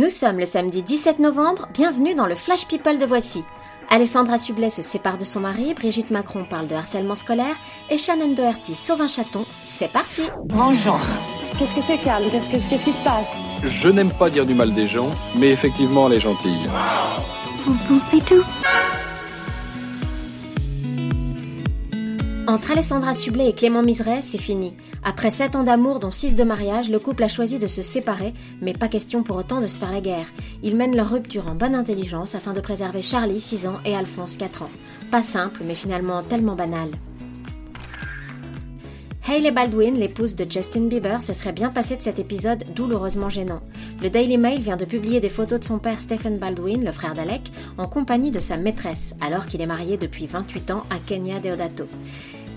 Nous sommes le samedi 17 novembre, bienvenue dans le Flash People de Voici. Alessandra Sublet se sépare de son mari, Brigitte Macron parle de harcèlement scolaire et Shannon Doherty sauve un chaton. C'est parti Bonjour. Qu'est-ce que c'est, Carl Qu'est-ce que- qu'est-ce qui se passe? Je n'aime pas dire du mal des gens, mais effectivement, elle est gentille. Entre Alessandra Sublet et Clément Miseret, c'est fini. Après 7 ans d'amour dont 6 de mariage, le couple a choisi de se séparer, mais pas question pour autant de se faire la guerre. Ils mènent leur rupture en bonne intelligence afin de préserver Charlie, 6 ans, et Alphonse, 4 ans. Pas simple, mais finalement tellement banal. Hailey Baldwin, l'épouse de Justin Bieber, se serait bien passée de cet épisode douloureusement gênant. Le Daily Mail vient de publier des photos de son père Stephen Baldwin, le frère d'Alec, en compagnie de sa maîtresse, alors qu'il est marié depuis 28 ans à Kenya Deodato.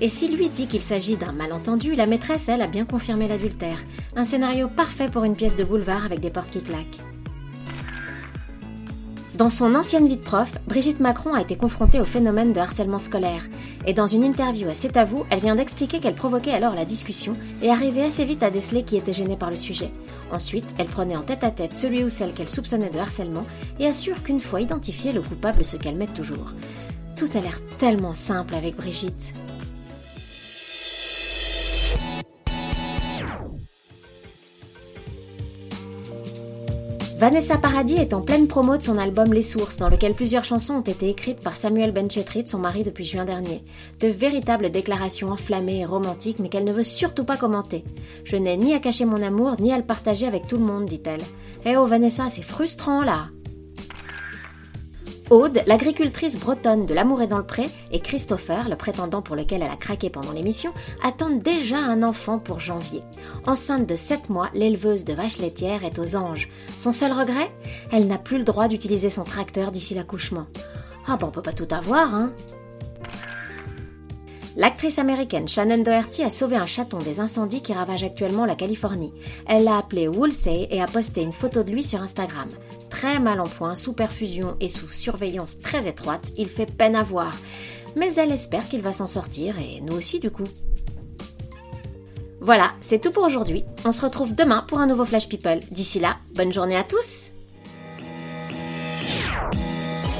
Et s'il lui dit qu'il s'agit d'un malentendu, la maîtresse, elle, a bien confirmé l'adultère. Un scénario parfait pour une pièce de boulevard avec des portes qui claquent. Dans son ancienne vie de prof, Brigitte Macron a été confrontée au phénomène de harcèlement scolaire. Et dans une interview à C'est à vous, elle vient d'expliquer qu'elle provoquait alors la discussion et arrivait assez vite à déceler qui était gêné par le sujet. Ensuite, elle prenait en tête à tête celui ou celle qu'elle soupçonnait de harcèlement et assure qu'une fois identifié, le coupable se calmait toujours. Tout a l'air tellement simple avec Brigitte. Vanessa Paradis est en pleine promo de son album Les Sources, dans lequel plusieurs chansons ont été écrites par Samuel Benchetrit, son mari depuis juin dernier. De véritables déclarations enflammées et romantiques, mais qu'elle ne veut surtout pas commenter. Je n'ai ni à cacher mon amour, ni à le partager avec tout le monde, dit-elle. Eh oh Vanessa, c'est frustrant là Aude, l'agricultrice bretonne de L'amour est dans le pré, et Christopher, le prétendant pour lequel elle a craqué pendant l'émission, attendent déjà un enfant pour janvier. Enceinte de 7 mois, l'éleveuse de vaches laitières est aux anges. Son seul regret? Elle n'a plus le droit d'utiliser son tracteur d'ici l'accouchement. Ah bon, on peut pas tout avoir, hein? L'actrice américaine Shannon Doherty a sauvé un chaton des incendies qui ravagent actuellement la Californie. Elle l'a appelé Woolsey et a posté une photo de lui sur Instagram. Très mal en point, sous perfusion et sous surveillance très étroite, il fait peine à voir. Mais elle espère qu'il va s'en sortir et nous aussi du coup. Voilà, c'est tout pour aujourd'hui. On se retrouve demain pour un nouveau Flash People. D'ici là, bonne journée à tous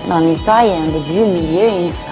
Dans l'histoire, il y a un début, un milieu et une fin.